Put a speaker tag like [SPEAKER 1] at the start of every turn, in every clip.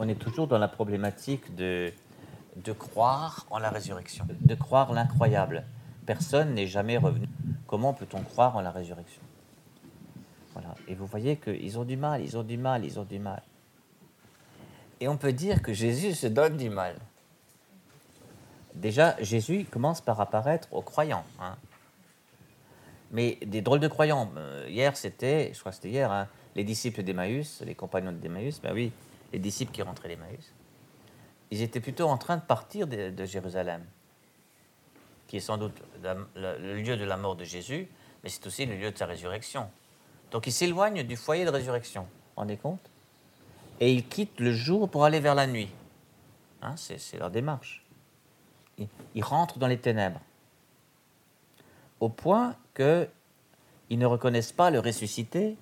[SPEAKER 1] on est toujours dans la problématique de, croire en la résurrection, de croire l'incroyable. Personne n'est jamais revenu. Comment peut-on croire en la résurrection? Voilà. Et vous voyez qu'ils ont du mal, ils ont du mal, ils ont du mal. Et on peut dire que Jésus se donne du mal. Déjà, Jésus commence par apparaître aux croyants. Hein. Mais des drôles de croyants. Euh, hier, c'était, je crois que c'était hier, hein, les disciples d'Emmaüs, les compagnons d'Emmaüs, ben oui, les disciples qui rentraient d'Emmaüs, ils étaient plutôt en train de partir de, Jérusalem, qui est sans doute le lieu de la mort de Jésus, mais c'est aussi le lieu de sa résurrection. Donc ils s'éloignent du foyer de résurrection, vous rendez compte? Et ils quittent le jour pour aller vers la nuit. Hein, c'est leur démarche. Ils, ils rentrent dans les ténèbres, au point qu'ils ne reconnaissent pas le ressuscité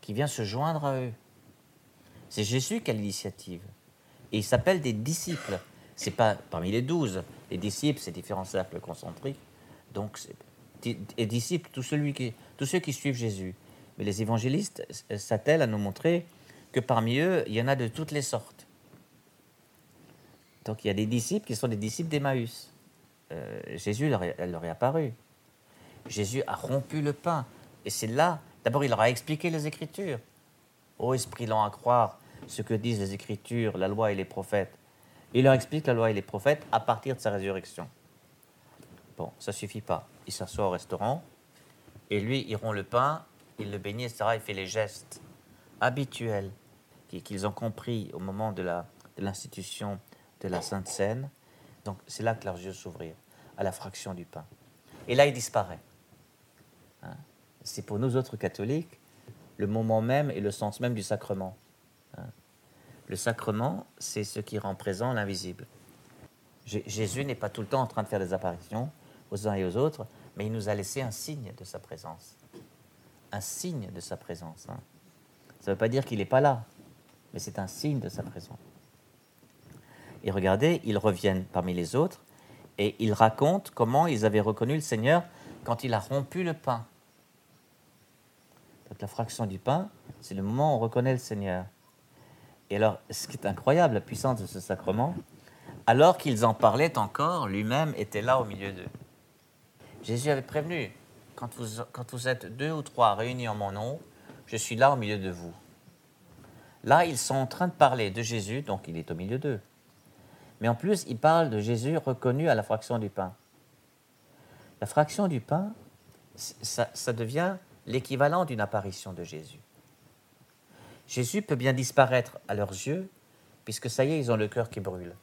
[SPEAKER 1] qui vient se joindre à eux. C'est Jésus qui a l'initiative. Et il s'appelle des disciples. C'est pas parmi les douze. Les disciples, c'est différents cercles concentriques. Donc, et disciples, tous, ceux qui suivent Jésus. Mais les évangélistes s'attellent à nous montrer que parmi eux, il y en a de toutes les sortes. Donc, il y a des disciples qui sont des disciples d'Emmaüs. Euh, Jésus leur est apparu. Jésus a rompu le pain. Et c'est là, d'abord, il leur a expliqué les Écritures. Ô esprit lent à croire ce que disent les Écritures, la loi et les prophètes. Il leur explique la loi et les prophètes à partir de sa résurrection. Bon, ça suffit pas. Il s'assoit au restaurant et lui, il rompt le pain, il le bénit, etc. Il fait les gestes habituels qu'ils ont compris au moment de l'institution de, la Sainte Seine. Donc c'est là que leurs yeux s'ouvrirent, à la fraction du pain. Et là, il disparaît. Hein? C'est pour nous autres catholiques le moment même et le sens même du sacrement. Hein? Le sacrement, c'est ce qui rend présent l'invisible. Jésus n'est pas tout le temps en train de faire des apparitions aux uns et aux autres, mais il nous a laissé un signe de sa présence. Un signe de sa présence. Hein. Ça ne veut pas dire qu'il n'est pas là, mais c'est un signe de sa présence. Et regardez, ils reviennent parmi les autres et ils racontent comment ils avaient reconnu le Seigneur quand il a rompu le pain. La fraction du pain, c'est le moment où on reconnaît le Seigneur. Et alors, ce qui est incroyable, la puissance de ce sacrement, alors qu'ils en parlaient encore, lui-même était là au milieu d'eux. Jésus avait prévenu, quand vous êtes deux ou trois réunis en mon nom, je suis là au milieu de vous. Là, ils sont en train de parler de Jésus, donc il est au milieu d'eux. Mais en plus, ils parlent de Jésus reconnu à la fraction du pain. La fraction du pain, ça devient l'équivalent d'une apparition de Jésus. Jésus peut bien disparaître à leurs yeux, puisque ça y est, ils ont le cœur qui brûle.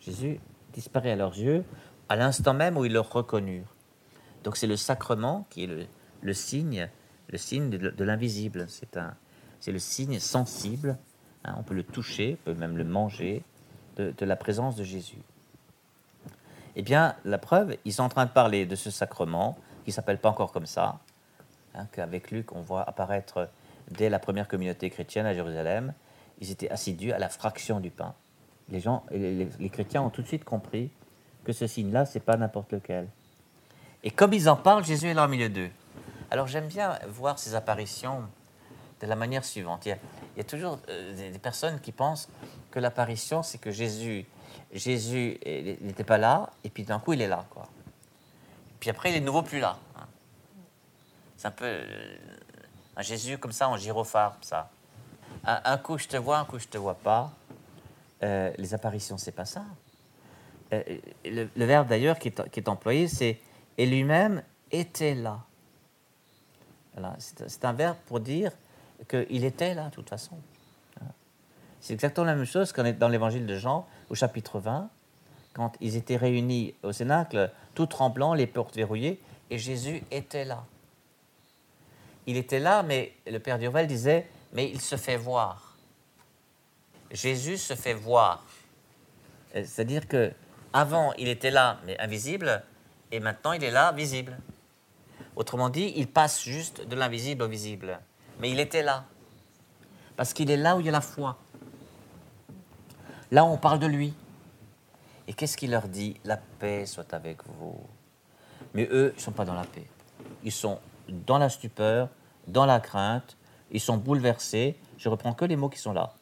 [SPEAKER 1] Jésus disparaît à leurs yeux à l'instant même où ils le reconnurent. Donc c'est le sacrement qui est le, signe, le signe de, l'invisible. C'est un, c'est le signe sensible. Hein, on peut le toucher, on peut même le manger de, la présence de Jésus. Eh bien, la preuve, ils sont en train de parler de ce sacrement qui s'appelle pas encore comme ça, hein, qu'avec Luc on voit apparaître dès la première communauté chrétienne à Jérusalem, ils étaient assidus à la fraction du pain. Les gens, les, chrétiens ont tout de suite compris que ce signe-là, c'est pas n'importe lequel. Et comme ils en parlent, Jésus est là au milieu d'eux. Alors j'aime bien voir ces apparitions de la manière suivante. Il y a, toujours euh, des, personnes qui pensent que l'apparition, c'est que Jésus, Jésus n'était pas là, et puis d'un coup, il est là. Quoi. Puis après, il est de nouveau plus là. C'est un peu euh, un Jésus comme ça en gyrophare, ça. Un, coup je te vois, un coup je te vois pas. Euh, les apparitions, c'est pas ça. Euh, le, verbe d'ailleurs qui est, employé, c'est et lui-même était là. c'est un verbe pour dire qu'il était là, de toute façon. C'est exactement la même chose qu'on est dans l'évangile de Jean, au chapitre 20, quand ils étaient réunis au cénacle, tout tremblant, les portes verrouillées, et Jésus était là il était là, mais le Père Durval disait, mais il se fait voir. Jésus se fait voir. Euh, c'est-à-dire que avant, il était là, mais invisible, et maintenant, il est là, visible. Autrement dit, il passe juste de l'invisible au visible. Mais il était là. Parce qu'il est là où il y a la foi. Là où on parle de lui. Et qu'est-ce qu'il leur dit? La paix soit avec vous. Mais eux, ils ne sont pas dans la paix. Ils sont dans la stupeur, dans la crainte, ils sont bouleversés. Je reprends que les mots qui sont là.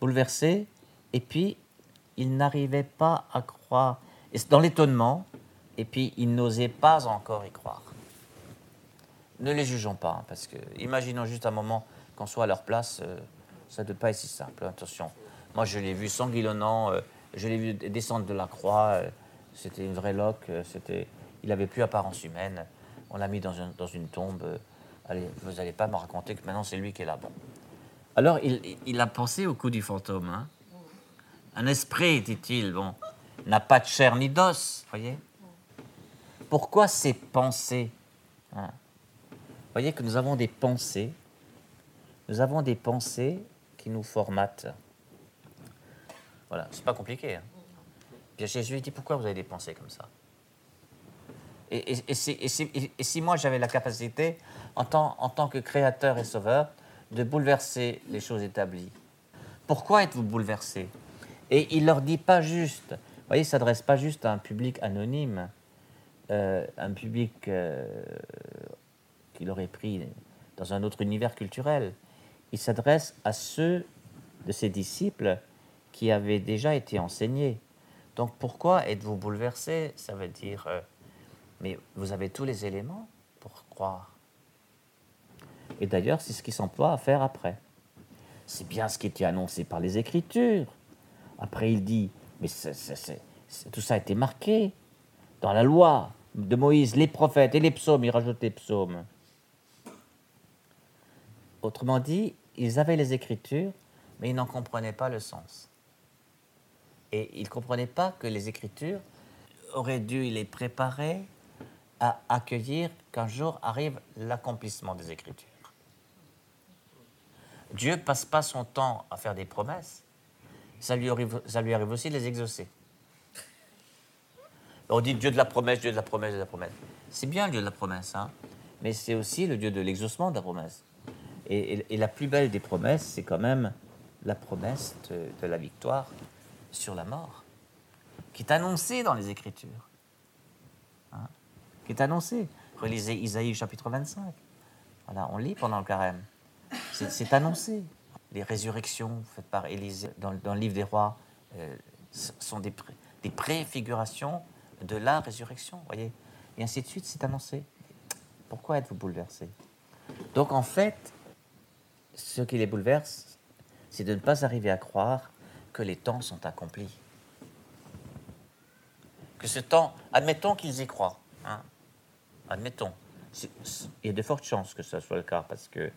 [SPEAKER 1] Bouleversés Et puis, ils n'arrivaient pas à croire, et dans l'étonnement, et puis ils n'osaient pas encore y croire. Ne les jugeons pas, hein, parce que imaginons juste un moment qu'on soit à leur place, euh, ça ne doit pas être si simple. Attention, moi je l'ai vu sanguillonnant, euh, je l'ai vu descendre de la croix, euh, c'était une vraie loque, c'était, il n'avait plus apparence humaine, on l'a mis dans, une tombe. allez, vous n'allez pas me raconter que maintenant c'est lui qui est là. Alors il, il a pensé au coup du fantôme. Hein. Un esprit, dit-il, bon, n'a pas de chair ni d'os, voyez. Pourquoi ces pensées hein? Voyez que nous avons des pensées, nous avons des pensées qui nous formatent. Voilà, c'est pas compliqué. Hein. Puis Jésus dit pourquoi vous avez des pensées comme ça? Et, si moi j'avais la capacité, en tant, que créateur et sauveur, de bouleverser les choses établies, pourquoi êtes-vous bouleversé? Et il leur dit pas juste, vous voyez, il s'adresse pas juste à un public anonyme, euh, un public euh, qu'il aurait pris dans un autre univers culturel. Il s'adresse à ceux de ses disciples qui avaient déjà été enseignés. Donc pourquoi êtes-vous bouleversé? Ça veut dire, euh, mais vous avez tous les éléments pour croire. Et d'ailleurs, c'est ce qu'il s'emploie à faire après. C'est bien ce qui était annoncé par les Écritures. Après, il dit, mais tout ça a été marqué dans la loi de Moïse, les prophètes et les psaumes, il rajoute les psaumes. Autrement dit, ils avaient les Écritures, mais ils n'en comprenaient pas le sens. Et ils ne comprenaient pas que les Écritures auraient dû les préparer à accueillir qu'un jour arrive l'accomplissement des Écritures. Dieu passe pas son temps à faire des promesses, ça lui arrive, ça lui arrive aussi de les exaucer. On dit Dieu de la promesse, Dieu de la promesse, Dieu de la promesse. C'est bien Dieu de la promesse, hein, mais c'est aussi le Dieu de l'exaucement de la promesse. Et, la plus belle des promesses, c'est quand même la promesse de, la victoire sur la mort, qui est annoncée dans les Écritures. Qui est annoncée. Relisez Isaïe chapitre 25. Voilà, on lit pendant le carême. C'est annoncé les résurrections faites par Élisée dans, le livre des rois euh, sont des, des, préfigurations de la résurrection, voyez Et ainsi de suite, c'est annoncé. Pourquoi êtes-vous bouleversé? Donc en fait, ce qui les bouleverse, c'est de ne pas arriver à croire que les temps sont accomplis. Que ce temps, admettons qu'ils y croient, hein, admettons, il y a de fortes chances que ce soit le cas, parce que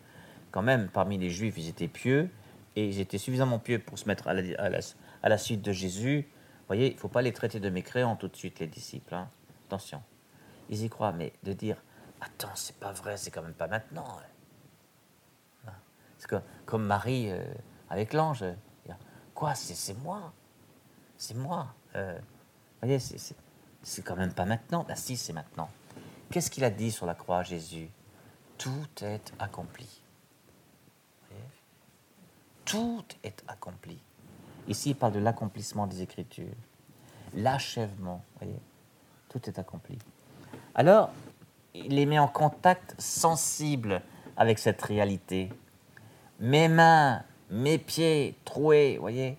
[SPEAKER 1] quand même, parmi les Juifs, ils étaient pieux, et ils étaient suffisamment pieux pour se mettre à la, suite de Jésus. Vous voyez, il ne faut pas les traiter de mécréants tout de suite, les disciples. Hein. Attention. Ils y croient, mais de dire, attends, c'est pas vrai, c'est quand même pas maintenant. Hein. C'est comme, Marie euh, avec l'ange. Quoi, c'est moi? C'est moi. Euh, vous voyez, c'est quand même pas maintenant. Ben si, c'est maintenant. Qu'est-ce qu'il a dit sur la croix, Jésus? Tout est accompli. Tout est accompli. Ici, il parle de l'accomplissement des Écritures, l'achèvement, tout est accompli. Alors, il les met en contact sensible avec cette réalité. Mes mains, mes pieds troués, voyez,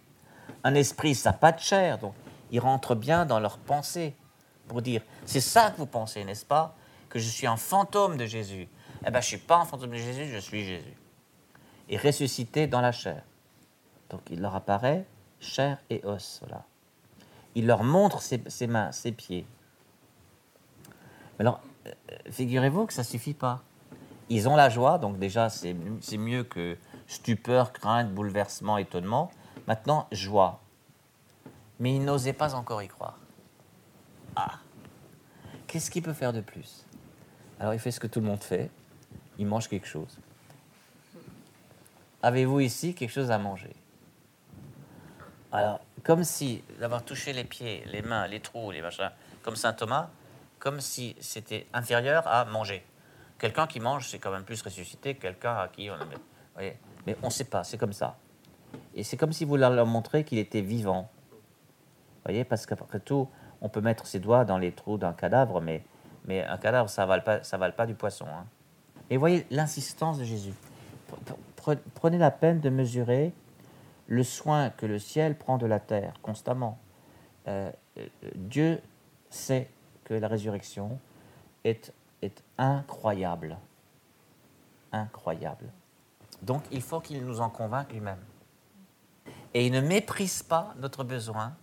[SPEAKER 1] un esprit, ça n'a pas de chair, donc il rentre bien dans leur pensée pour dire, c'est ça que vous pensez, n'est-ce pas Que je suis un fantôme de Jésus. Eh bien, je ne suis pas un fantôme de Jésus, je suis Jésus et ressuscité dans la chair. Donc il leur apparaît chair et os. Voilà. Il leur montre ses, mains, ses pieds. Alors, euh, figurez-vous que ça suffit pas. Ils ont la joie, donc déjà c'est mieux que stupeur, crainte, bouleversement, étonnement. Maintenant, joie. Mais ils n'osaient pas encore y croire. Ah Qu'est-ce qu'il peut faire de plus? Alors il fait ce que tout le monde fait, il mange quelque chose. Avez-vous ici quelque chose à manger? Alors, comme si d'avoir touché les pieds, les mains, les trous, les machins, comme saint Thomas, comme si c'était inférieur à manger. Quelqu'un qui mange, c'est quand même plus ressuscité que quelqu'un à qui on a... Voyez? Mais on ne sait pas, c'est comme ça. Et c'est comme si vous leur montrez qu'il était vivant. Vous voyez? Parce qu'après tout, on peut mettre ses doigts dans les trous d'un cadavre, mais, mais un cadavre, ça ne vale, pas, ça vale pas du poisson. Hein. Et voyez l'insistance de Jésus prenez la peine de mesurer le soin que le ciel prend de la terre constamment. Euh, euh, Dieu sait que la résurrection est, est incroyable. Incroyable. Donc il faut qu'il nous en convainque lui-même. Et il ne méprise pas notre besoin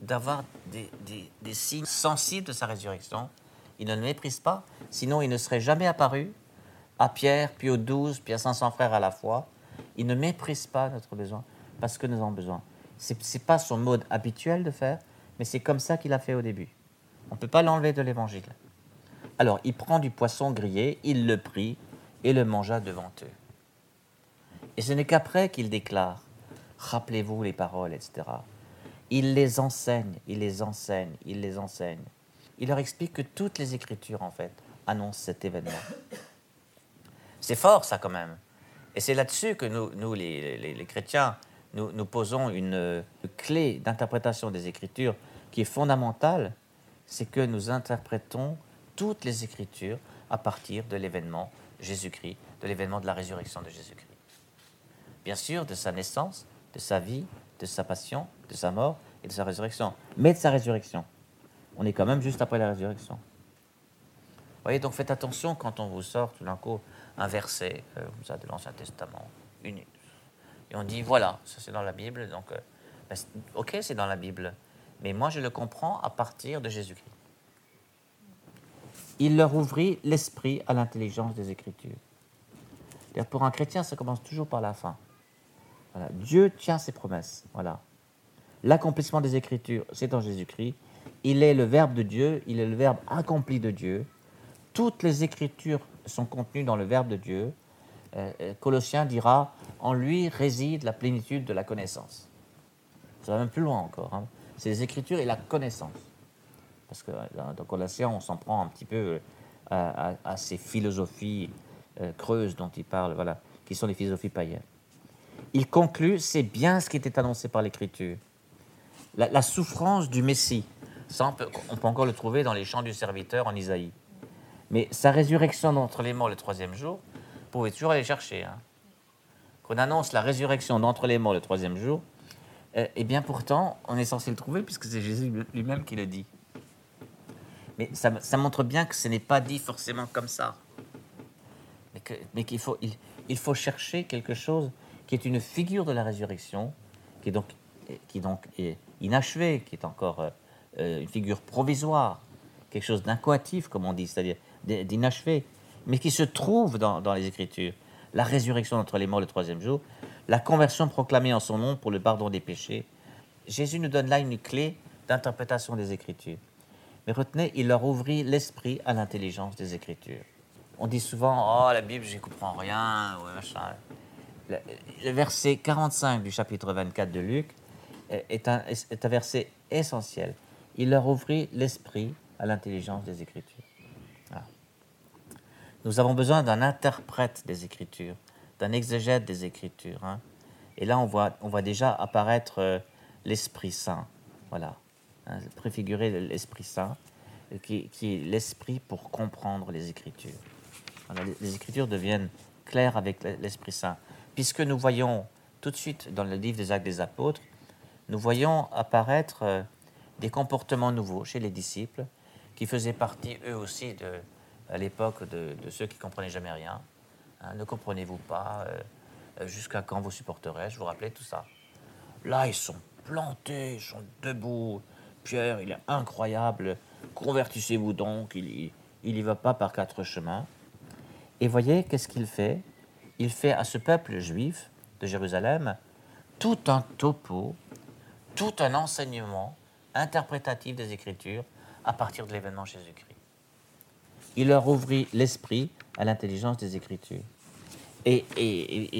[SPEAKER 1] d'avoir des, signes sensibles de sa résurrection. Il ne le méprise pas, sinon il ne serait jamais apparu à Pierre, puis aux douze, puis à 500 frères à la fois. Il ne méprise pas notre besoin parce que nous avons besoin. Ce n'est pas son mode habituel de faire, mais c'est comme ça qu'il a fait au début. On ne peut pas l'enlever de l'évangile. Alors, il prend du poisson grillé, il le prit et le mangea devant eux. Et ce n'est qu'après qu'il déclare Rappelez-vous les paroles, etc. Il les enseigne, il les enseigne, il les enseigne. Il leur explique que toutes les Écritures, en fait, annoncent cet événement. C'est fort, ça, quand même. Et c'est là-dessus que nous, les, chrétiens, nous, nous posons une, clé d'interprétation des Écritures qui est fondamentale, c'est que nous interprétons toutes les Écritures à partir de l'événement Jésus-Christ, de l'événement de la résurrection de Jésus-Christ. Bien sûr, de sa naissance, de sa vie, de sa passion, de sa mort et de sa résurrection. Mais de sa résurrection. On est quand même juste après la résurrection. Vous voyez, donc faites attention quand on vous sort tout d'un coup un verset euh, ça, de l'Ancien Testament, une, et on dit voilà, ça c'est dans la Bible, donc euh, ben, ok, c'est dans la Bible, mais moi je le comprends à partir de Jésus-Christ. Il leur ouvrit l'esprit à l'intelligence des Écritures. Pour un chrétien, ça commence toujours par la fin. Dieu tient ses promesses. Voilà. L'accomplissement des Écritures, c'est dans Jésus-Christ. Il est le Verbe de Dieu, il est le Verbe accompli de Dieu. Toutes les Écritures sont contenues dans le Verbe de Dieu. Euh, euh, Colossien dira En lui réside la plénitude de la connaissance. Ça va même plus loin encore. Hein. C'est les Écritures et la connaissance. Parce que dans Colossiens, on s'en prend un petit peu euh, à, ces philosophies creuses dont il parle, voilà, qui sont les philosophies païennes il conclut, c'est bien ce qui était annoncé par l'Écriture. La, souffrance du Messie, on, peut, encore le trouver dans les chants du serviteur en Isaïe. Mais sa résurrection d'entre les morts le troisième jour, vous pouvez toujours aller chercher. Hein. Qu'on annonce la résurrection d'entre les morts le troisième jour, et eh, bien pourtant, on est censé le trouver puisque c'est Jésus lui-même qui le dit. Mais ça, montre bien que ce n'est pas dit forcément comme ça. Mais qu'il il faut chercher quelque chose qui est une figure de la résurrection, qui est donc, qui donc est inachevée, qui est encore euh, euh, une figure provisoire, quelque chose d'incoatif, comme on dit, c'est-à-dire d'inachevé, mais qui se trouve dans, dans, les Écritures. La résurrection entre les morts le troisième jour, la conversion proclamée en son nom pour le pardon des péchés. Jésus nous donne là une clé d'interprétation des Écritures. Mais retenez, il leur ouvrit l'esprit à l'intelligence des Écritures. On dit souvent, oh, la Bible, j'y comprends rien, le, verset 45 du chapitre 24 de Luc est un, est un verset essentiel. Il leur ouvrit l'esprit à l'intelligence des Écritures. Nous avons besoin d'un interprète des Écritures, d'un exégète des Écritures. Hein. Et là, on voit, on voit déjà apparaître euh, l'Esprit Saint. Voilà. Hein, préfigurer l'Esprit Saint, qui, qui est l'esprit pour comprendre les Écritures. les Écritures deviennent claires avec l'Esprit Saint puisque nous voyons tout de suite dans le livre des Actes des Apôtres, nous voyons apparaître euh, des comportements nouveaux chez les disciples qui faisaient partie eux aussi de, à l'époque de, ceux qui comprenaient jamais rien. Hein, ne comprenez-vous pas euh, Jusqu'à quand vous supporterez Je vous rappelais tout ça. Là, ils sont plantés, ils sont debout. Pierre, il est incroyable. Convertissez-vous donc. Il n'y va pas par quatre chemins. Et voyez, qu'est-ce qu'il fait? Il fait à ce peuple juif de Jérusalem tout un topo, tout un enseignement interprétatif des Écritures à partir de l'événement Jésus-Christ. Il leur ouvrit l'esprit à l'intelligence des Écritures. Et,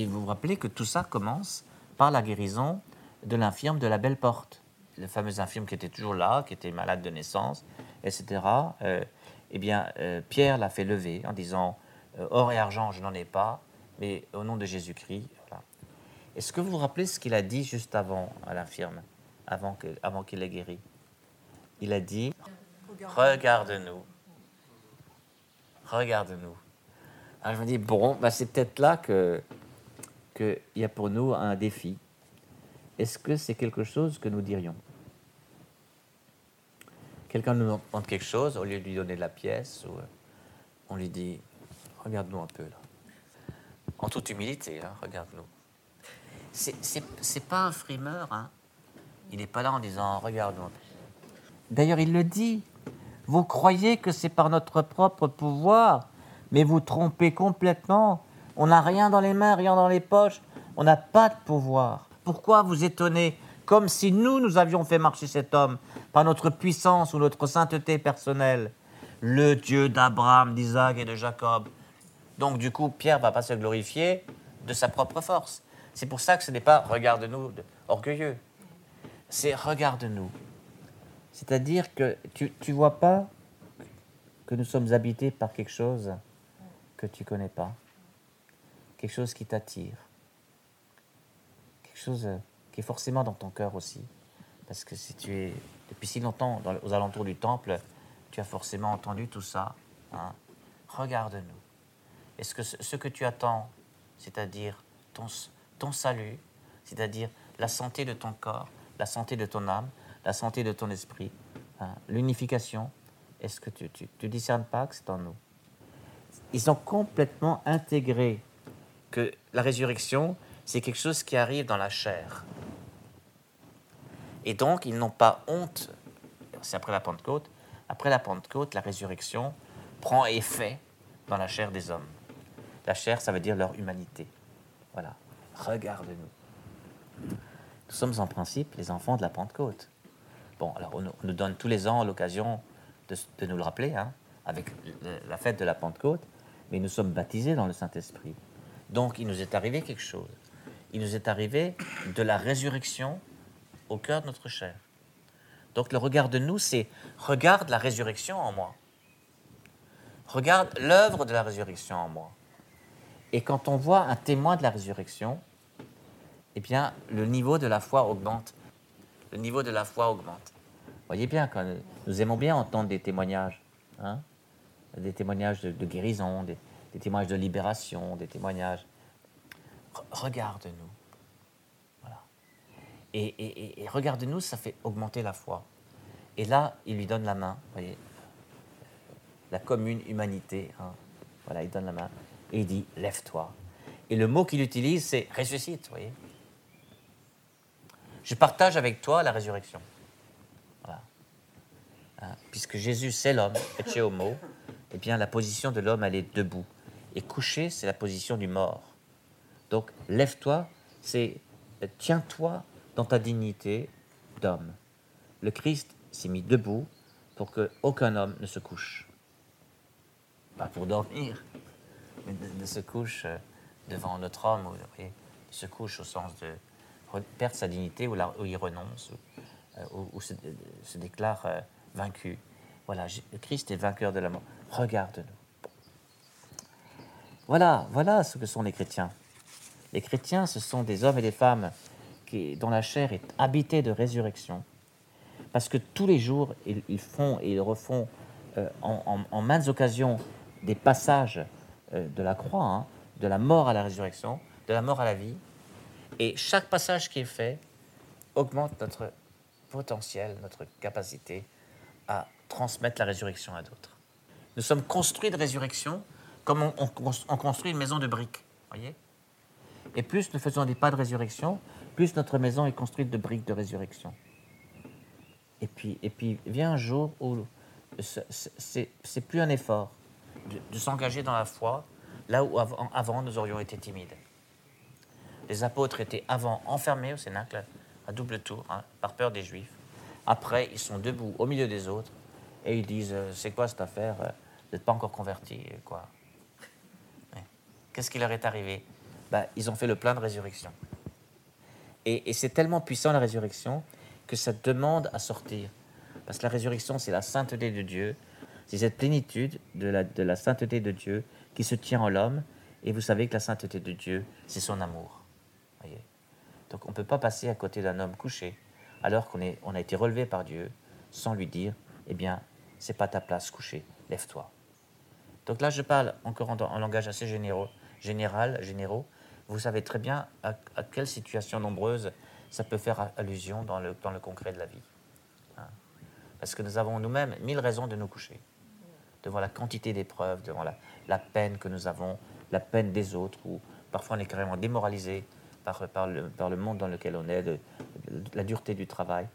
[SPEAKER 1] vous vous rappelez que tout ça commence par la guérison de l'infirme de la belle porte, le fameux infirme qui était toujours là, qui était malade de naissance, etc. Euh, eh bien, euh, Pierre l'a fait lever en disant euh, Or et argent, je n'en ai pas, mais au nom de Jésus-Christ. Est-ce que vous vous rappelez ce qu'il a dit juste avant à l'infirme, avant qu'il avant qu'il ait guéri? Il a dit Regarde-nous. Regarde-nous. Alors je me dis Bon, bah c'est peut-être là qu'il que y a pour nous un défi. est-ce que c'est quelque chose que nous dirions? Quelqu'un nous demande quelque chose, au lieu de lui donner de la pièce, euh, on lui dit Regarde-nous un peu là. En toute humilité, hein, regarde-nous. C'est pas un frimeur, hein. Il n'est pas là en disant Regarde-nous. D'ailleurs, il le dit Vous croyez que c'est par notre propre pouvoir, mais vous trompez complètement. On n'a rien dans les mains, rien dans les poches. On n'a pas de pouvoir. Pourquoi vous étonnez? Comme si nous, nous avions fait marcher cet homme par notre puissance ou notre sainteté personnelle. Le Dieu d'Abraham, d'Isaac et de Jacob. Donc du coup, Pierre va pas se glorifier de sa propre force. C'est pour ça que ce n'est pas regarde-nous orgueilleux. C'est regarde-nous. C'est-à-dire que tu ne vois pas que nous sommes habités par quelque chose que tu connais pas. Quelque chose qui t'attire. Quelque chose qui est forcément dans ton cœur aussi. Parce que si tu es depuis si longtemps aux alentours du temple, tu as forcément entendu tout ça. Hein. Regarde-nous. Est-ce que ce, que tu attends, c'est-à-dire ton, ton salut, c'est-à-dire la santé de ton corps, la santé de ton âme, la santé de ton esprit, hein, l'unification, est-ce que tu ne discernes pas que c'est en nous? Ils ont complètement intégré que la résurrection, c'est quelque chose qui arrive dans la chair. Et donc, ils n'ont pas honte, c'est après la Pentecôte, après la Pentecôte, la résurrection prend effet dans la chair des hommes. La chair, ça veut dire leur humanité. Voilà. Regarde-nous. Nous sommes en principe les enfants de la Pentecôte. Bon, alors on, nous donne tous les ans l'occasion de, nous le rappeler, hein, avec la fête de la Pentecôte, mais nous sommes baptisés dans le Saint-Esprit. Donc il nous est arrivé quelque chose. Il nous est arrivé de la résurrection au cœur de notre chair. Donc le regard de nous, c'est regarde la résurrection en moi. Regarde l'œuvre de la résurrection en moi. Et quand on voit un témoin de la résurrection, eh bien, le niveau de la foi augmente. Le niveau de la foi augmente. Voyez bien, nous aimons bien entendre des témoignages, hein, des témoignages de, guérison, des, témoignages de libération, des témoignages. Regarde-nous. Voilà. Et, regarde-nous, ça fait augmenter la foi. Et là, il lui donne la main, voyez, la commune humanité. Hein. Voilà, il donne la main et il dit Lève-toi. Et le mot qu'il utilise, c'est ressuscite, vous voyez. Je partage avec toi la résurrection. Voilà. Hein, puisque Jésus, c'est l'homme, et homo, eh bien, la position de l'homme, elle est debout. Et couché, c'est la position du mort. Donc, lève-toi, c'est tiens-toi dans ta dignité d'homme. Le Christ s'est mis debout pour qu'aucun homme ne se couche. Pas pour dormir, se couche euh, devant notre homme, ou, se couche au sens de perdre sa dignité, ou, il renonce, ou, euh, se, déclare euh, vaincu. Voilà, Christ est vainqueur de la mort. Regarde-nous. Voilà, voilà ce que sont les chrétiens. Les chrétiens, ce sont des hommes et des femmes qui, dont la chair est habitée de résurrection, parce que tous les jours, ils, font et ils refont en, maintes occasions des passages euh, de la croix, hein, de la mort à la résurrection, de la mort à la vie. Et chaque passage qui est fait augmente notre potentiel, notre capacité à transmettre la résurrection à d'autres. Nous sommes construits de résurrection comme on, construit une maison de briques. Voyez Et plus nous faisons des pas de résurrection, plus notre maison est construite de briques de résurrection. Et puis, et puis vient un jour où c'est plus un effort, de, s'engager dans la foi là où avant, nous aurions été timides. Les apôtres étaient avant enfermés au Cénacle à double tour hein, par peur des Juifs. Après, ils sont debout au milieu des autres et ils disent euh, C'est quoi cette affaire euh, Vous n'êtes pas encore convertis quoi Qu'est-ce qui leur est arrivé? Bah, Ils ont fait le plein de résurrection. Et, et c'est tellement puissant la résurrection que ça demande à sortir. Parce que la résurrection, c'est la sainteté de Dieu, c'est cette plénitude de la, sainteté de Dieu qui se tient en l'homme. Et vous savez que la sainteté de Dieu, c'est son amour. Donc on ne peut pas passer à côté d'un homme couché alors qu'on on a été relevé par Dieu sans lui dire, eh bien, c'est pas ta place couché, lève-toi. Donc là, je parle encore en, langage assez généraux, général, généraux. vous savez très bien à, quelle situation nombreuse ça peut faire allusion dans le, dans le concret de la vie. Hein. Parce que nous avons nous-mêmes mille raisons de nous coucher, devant la quantité d'épreuves, devant la, la, peine que nous avons, la peine des autres, ou parfois on est carrément démoralisé par, par, le, par le monde dans lequel on est, de, la dureté du travail.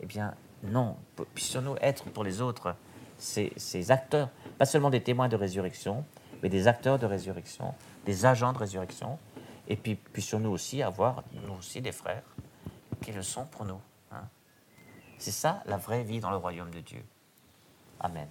[SPEAKER 1] Eh bien, non, puissions-nous être pour les autres ces, ces acteurs, pas seulement des témoins de résurrection, mais des acteurs de résurrection, des agents de résurrection, et puis puissions-nous aussi avoir, nous aussi, des frères qui le sont pour nous. Hein. C'est ça la vraie vie dans le royaume de Dieu. Amen.